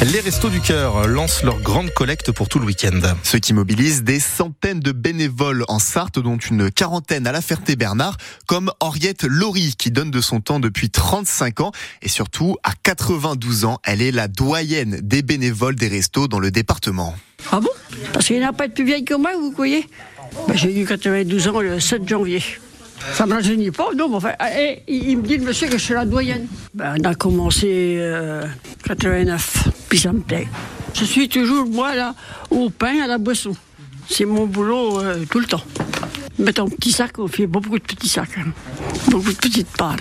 Les Restos du Cœur lancent leur grande collecte pour tout le week-end. Ce qui mobilise des centaines de bénévoles en Sarthe, dont une quarantaine à la Ferté-Bernard, comme Henriette Laurie, qui donne de son temps depuis 35 ans. Et surtout, à 92 ans, elle est la doyenne des bénévoles des restos dans le département. Ah bon? Parce qu'il n'y en a pas de plus vieille que moi, vous voyez ben, J'ai eu 92 ans le 7 janvier. Ça ne me rajeunit pas, non, mais enfin, et, il me dit, le monsieur, que je suis la doyenne. Ben, on a commencé euh, 89, puis ça me plaît. Je suis toujours, moi, là, au pain, à la boisson. C'est mon boulot euh, tout le temps. Mettre un petit sac, on fait beaucoup de petits sacs, hein. beaucoup de petites parts.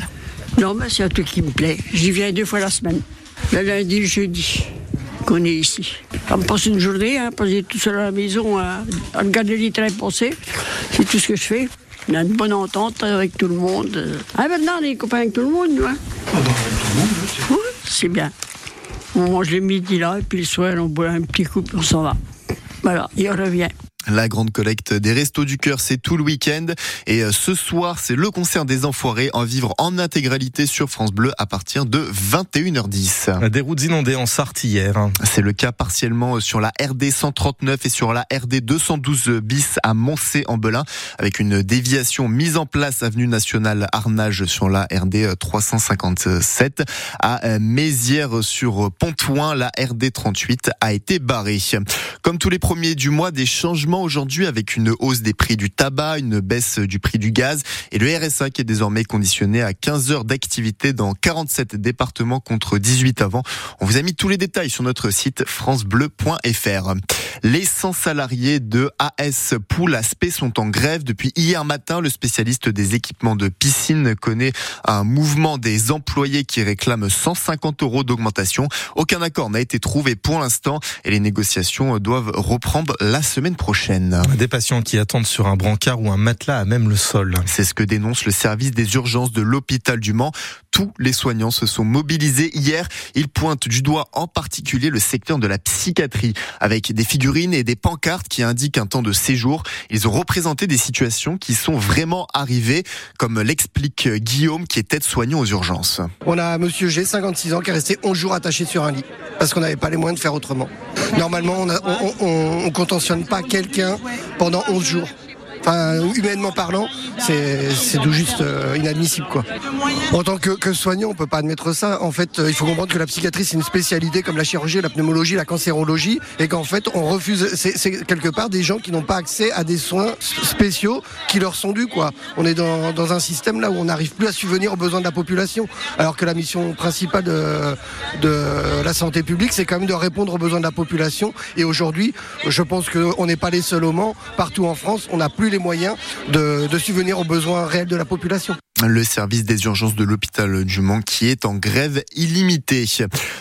Non, mais c'est un truc qui me plaît. J'y viens deux fois la semaine, le lundi et le jeudi qu'on est ici. On passe une journée, hein, passer tout seul à la maison, à, à regarder les trains passer. C'est tout ce que je fais. On a une bonne entente avec tout le monde. Ah, maintenant, on est copains avec tout le monde, hein. Oui, c'est bien. On mange le midi là, et puis le soir, on boit un petit coup, on s'en va. Voilà, on revient. La grande collecte des Restos du Cœur, c'est tout le week-end. Et euh, ce soir, c'est le concert des Enfoirés en vivre en intégralité sur France Bleu à partir de 21h10. Des routes inondées en Sarthe hier. C'est le cas partiellement sur la RD 139 et sur la RD 212 bis à Moncé-en-Belin avec une déviation mise en place avenue nationale Arnage sur la RD 357 à euh, Mézières sur Pontoin. La RD 38 a été barrée. Comme tous les premiers du mois, des changements aujourd'hui avec une hausse des prix du tabac, une baisse du prix du gaz et le RSA qui est désormais conditionné à 15 heures d'activité dans 47 départements contre 18 avant. On vous a mis tous les détails sur notre site francebleu.fr. Les 100 salariés de AS Pool Aspect sont en grève depuis hier matin. Le spécialiste des équipements de piscine connaît un mouvement des employés qui réclament 150 euros d'augmentation. Aucun accord n'a été trouvé pour l'instant et les négociations doivent reprendre la semaine prochaine. Des patients qui attendent sur un brancard ou un matelas à même le sol. C'est ce que dénonce le service des urgences de l'hôpital du Mans. Tous les soignants se sont mobilisés hier. Ils pointent du doigt en particulier le secteur de la psychiatrie avec des figurines et des pancartes qui indiquent un temps de séjour. Ils ont représenté des situations qui sont vraiment arrivées, comme l'explique Guillaume qui est aide-soignant aux urgences. On a monsieur G, 56 ans, qui est resté 11 jours attaché sur un lit parce qu'on n'avait pas les moyens de faire autrement. Normalement, on ne contentionne pas quelqu'un pendant 11 jours. Humainement parlant, c'est tout juste euh, inadmissible quoi. En tant que, soignant, on peut pas admettre ça. En fait, euh, il faut comprendre que la psychiatrie c'est une spécialité comme la chirurgie, la pneumologie, la cancérologie, et qu'en fait on refuse. C'est quelque part des gens qui n'ont pas accès à des soins spéciaux qui leur sont dus quoi. On est dans, dans un système là où on n'arrive plus à subvenir aux besoins de la population, alors que la mission principale de, de la santé publique c'est quand même de répondre aux besoins de la population. Et aujourd'hui, je pense qu'on n'est pas les seuls au Mans. Partout en France, on n'a plus les moyens de, de subvenir aux besoins réels de la population le service des urgences de l'hôpital du Mans qui est en grève illimitée.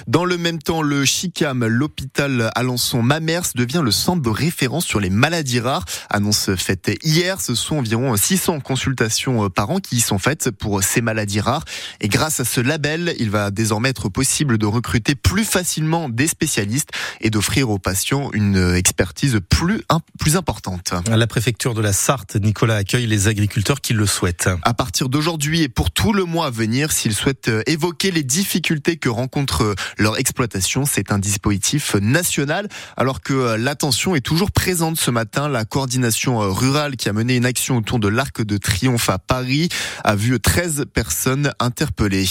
Dans le même temps, le CHICAM, l'hôpital Alençon-Mamers, devient le centre de référence sur les maladies rares. Annonce faite hier, ce sont environ 600 consultations par an qui y sont faites pour ces maladies rares. Et grâce à ce label, il va désormais être possible de recruter plus facilement des spécialistes et d'offrir aux patients une expertise plus, plus importante. La préfecture de la Sarthe, Nicolas, accueille les agriculteurs qui le souhaitent. À partir aujourd'hui et pour tout le mois à venir, s'ils souhaitent évoquer les difficultés que rencontre leur exploitation, c'est un dispositif national. Alors que l'attention est toujours présente ce matin, la coordination rurale qui a mené une action autour de l'Arc de Triomphe à Paris a vu 13 personnes interpellées.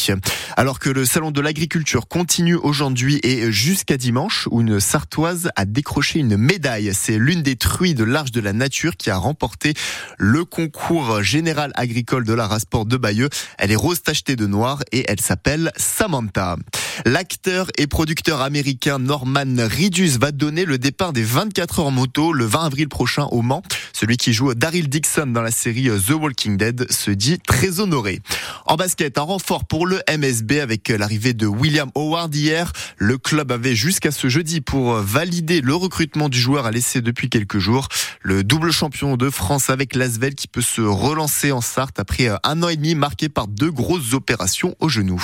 Alors que le salon de l'agriculture continue aujourd'hui et jusqu'à dimanche, où une sartoise a décroché une médaille. C'est l'une des truies de l'Arche de la Nature qui a remporté le concours général agricole de la Rasport de Bayeux. Elle est rose tachetée de noir et elle s'appelle Samantha. L'acteur et producteur américain Norman Reedus va donner le départ des 24 heures moto le 20 avril prochain au Mans. Celui qui joue Daryl Dixon dans la série The Walking Dead se dit très honoré. En basket, un renfort pour le MSB avec l'arrivée de William Howard hier. Le club avait jusqu'à ce jeudi pour valider le recrutement du joueur à laisser depuis quelques jours. Le double champion de France avec Lasvel qui peut se relancer en Sarthe après un an et demi marqué par deux grosses opérations au genou.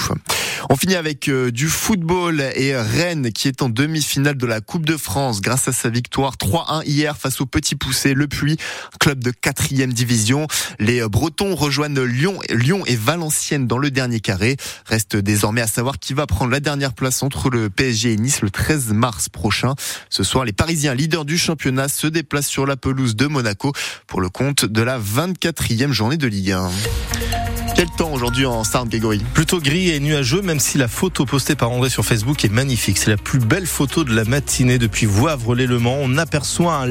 On finit avec euh, du football et Rennes qui est en demi-finale de la Coupe de France grâce à sa victoire 3-1 hier face au Petit Poussé Le Puy, club de quatrième division. Les Bretons rejoignent Lyon, Lyon et Valenciennes dans le dernier carré. Reste désormais à savoir qui va prendre la dernière place entre le PSG et Nice le 13 mars prochain. Ce soir, les Parisiens leaders du championnat se déplacent sur la pelouse de Monaco pour le compte de la 24e journée de Ligue 1. Quel temps aujourd'hui en Sarthe, Grégory? Plutôt gris et nuageux, même si la photo postée par André sur Facebook est magnifique. C'est la plus belle photo de la matinée depuis Voivre-les-Le Mans. On aperçoit un